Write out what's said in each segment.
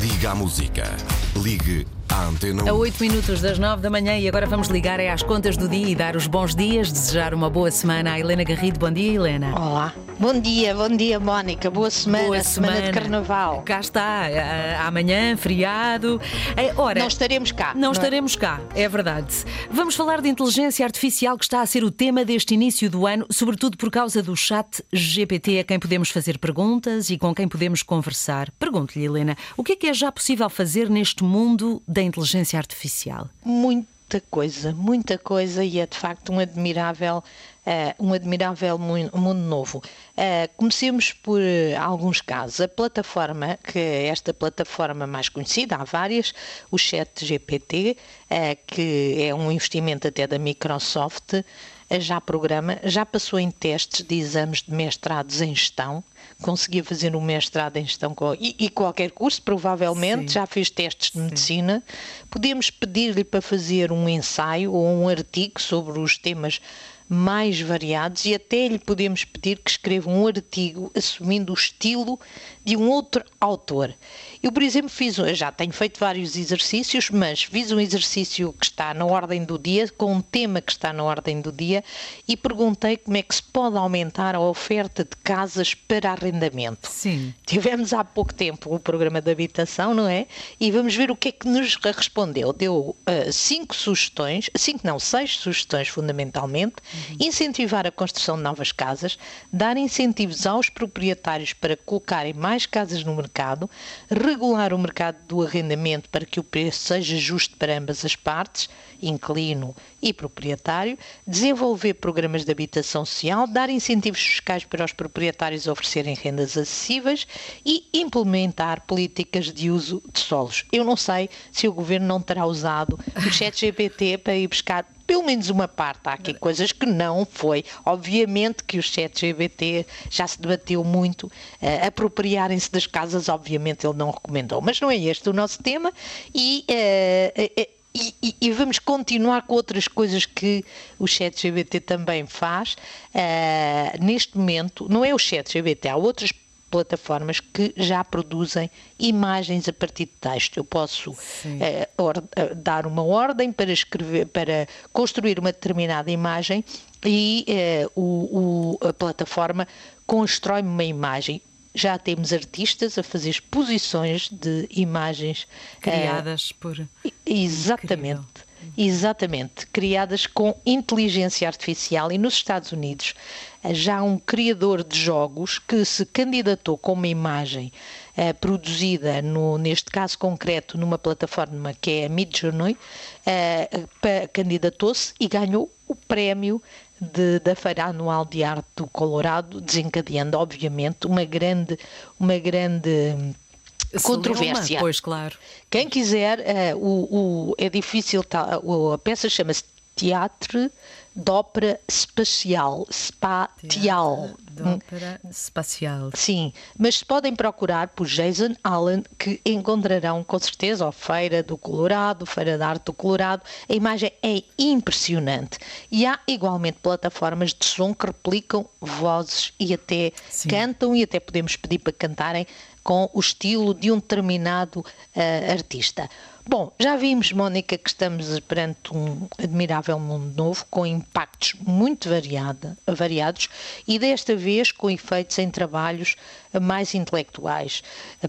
Liga a música. Ligue à Antena A 1. 8 minutos das 9 da manhã e agora vamos ligar é às contas do dia e dar os bons dias, desejar uma boa semana à Helena Garrido. Bom dia, Helena. Olá. Bom dia, bom dia, Mónica. Boa semana, Boa semana, de carnaval. Cá está, a- amanhã, feriado. É, Ora, Não estaremos cá. Não é? estaremos cá, é verdade. Vamos falar de inteligência artificial que está a ser o tema deste início do ano, sobretudo por causa do chat GPT a quem podemos fazer perguntas e com quem podemos conversar. Pergunto-lhe, Helena, o que é que é já possível fazer neste mundo da inteligência artificial? Muita coisa, muita coisa e é de facto um admirável, eh, um admirável mu- mundo novo. Eh, comecemos por eh, alguns casos. A plataforma, que é esta plataforma mais conhecida, há várias, o Chat GPT, eh, que é um investimento até da Microsoft, eh, já programa, já passou em testes de exames de mestrados em gestão, conseguia fazer um mestrado em gestão com- e, e qualquer curso, provavelmente, Sim. já fez testes de medicina. Podemos pedir-lhe para fazer um ensaio ou um artigo sobre os temas mais variados e até lhe podemos pedir que escreva um artigo assumindo o estilo de um outro autor. Eu, por exemplo, fiz, já tenho feito vários exercícios, mas fiz um exercício que está na ordem do dia, com um tema que está na ordem do dia, e perguntei como é que se pode aumentar a oferta de casas para arrendamento. Sim. Tivemos há pouco tempo o programa de habitação, não é? E vamos ver o que é que nos respondeu. Deu ah, cinco sugestões, cinco não, seis sugestões fundamentalmente. Incentivar a construção de novas casas, dar incentivos aos proprietários para colocarem mais casas no mercado, regular o mercado do arrendamento para que o preço seja justo para ambas as partes, inquilino e proprietário, desenvolver programas de habitação social, dar incentivos fiscais para os proprietários oferecerem rendas acessíveis e implementar políticas de uso de solos. Eu não sei se o governo não terá usado o chat GPT para ir buscar pelo menos uma parte. Há aqui coisas que não foi. Obviamente que o chat GBT já se debateu muito. eh, Apropriarem-se das casas, obviamente, ele não recomendou. Mas não é este o nosso tema e. eh, eh, e, e- e vamos continuar com outras coisas que o chat GBT também faz. Eh, neste momento, não é o chat GBT, há outras plataformas que já produzem imagens a partir de texto. Eu posso eh, or- eh, dar uma ordem para escrever, para construir uma determinada imagem e eh, o- o- a plataforma constrói-me uma imagem. Já temos artistas a fazer exposições de imagens Criadas por. e- Exatamente. Exatamente, criadas com inteligência artificial e nos Estados Unidos já há um criador de jogos que se candidatou com uma imagem eh, produzida, no- neste caso concreto, numa plataforma que é a Midjourney, eh, candidatou-se e ganhou o prémio de- da Feira Anual de Arte do Colorado, desencadeando, obviamente, uma grande, uma grande controvérsia. Pois, claro. Quem quiser, eh, o, o- é difícil, tá, o- a peça chama-se Teatro d'Ópera Espacial, Spatial. De ópera espacial. Sim, mas podem procurar por Jason Allen, que encontrarão com certeza a Feira do Colorado, Feira da Arte do Colorado. A imagem é impressionante. E há igualmente plataformas de som que replicam vozes e até Sim. cantam e até podemos pedir para cantarem com o estilo de um determinado ah, artista. Bom, já vimos, Mónica, que estamos perante um admirável mundo novo com impactos muito variados e desta vez com efeitos em trabalhos mais intelectuais.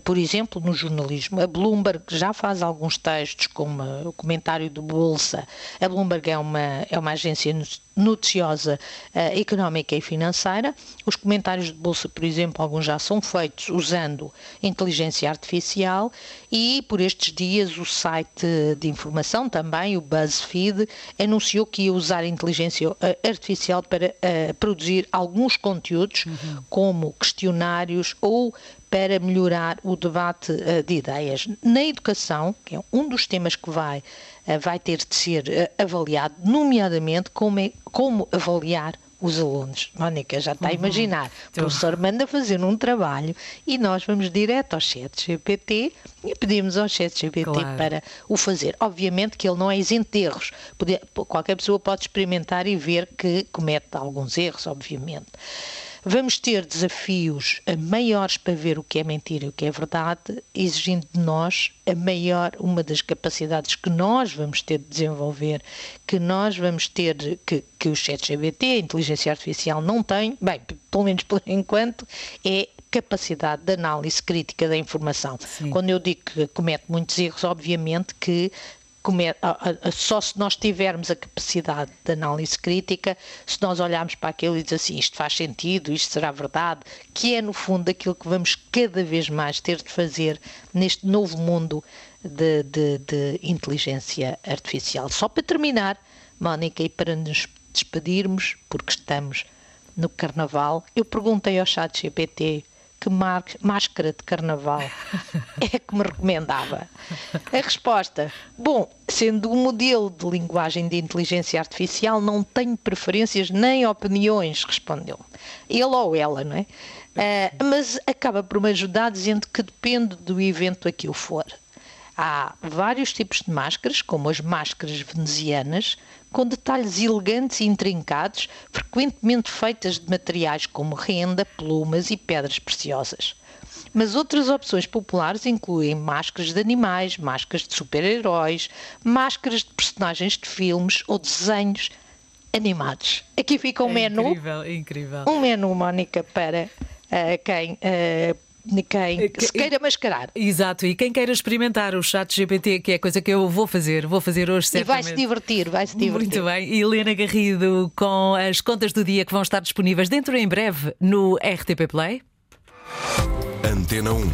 Por exemplo, no jornalismo, a Bloomberg já faz alguns textos, como uh, o comentário de Bolsa. A Bloomberg é uma, é uma agência no- noticiosa eh, económica e financeira. Os comentários de Bolsa, por exemplo, alguns já são feitos usando inteligência artificial e por estes dias o site de informação também, o BuzzFeed, anunciou que ia usar a inteligência eh, artificial para eh, produzir alguns conteúdos, como questionários ou para melhorar o debate eh, de ideias. Na educação, que é um dos temas que vai, eh, vai ter de ser avaliado, nomeadamente como, é- como avaliar os alunos. Mónica já está a imaginar. O Então- professor manda fazer um trabalho e nós vamos direto ao chat GPT e pedimos ao chat GPT Claro. para o fazer. Obviamente que ele não é isento de erros. Pode- qualquer pessoa pode experimentar e ver que comete alguns erros, obviamente. Vamos ter desafios maiores para ver o que é mentira e o que é verdade, exigindo de nós a maior, uma das capacidades que nós vamos ter de desenvolver, que nós vamos ter, que, que o ChatGPT, a inteligência artificial, não tem, bem, pelo menos por enquanto, é capacidade de análise crítica da informação. Sim. Quando eu digo que comete muitos erros, obviamente que só se nós tivermos a capacidade de análise crítica, se nós olharmos para aquilo e dizer assim, isto faz sentido, isto será verdade, que é no fundo aquilo que vamos cada vez mais ter de fazer neste novo mundo de, de, de inteligência artificial. Só para terminar, Mónica, e para nos despedirmos, porque estamos no Carnaval, eu perguntei ao chat GPT que máscara de carnaval é que me recomendava? A resposta: bom, sendo um modelo de linguagem de inteligência artificial, não tenho preferências nem opiniões, respondeu. Ele ou ela, não é? Uh, mas acaba por me ajudar dizendo que depende do evento a que eu for. Há vários tipos de máscaras, como as máscaras venezianas, com detalhes elegantes e intrincados, frequentemente feitas de materiais como renda, plumas e pedras preciosas. Mas outras opções populares incluem máscaras de animais, máscaras de super-heróis, máscaras de personagens de filmes ou desenhos animados. Aqui fica um é menu. Incrível, incrível. Um menu, Mónica, para uh, quem uh, quem eh, se queira mascarar. Exato, e quem queira experimentar o chat GPT, que é coisa que eu vou fazer, vou fazer hoje certamente. E vai-se divertir, vai-se divertir. Muito bem. E Helena Garrido com as contas do dia que vão estar disponíveis dentro em breve no RTP Play. Antena 1.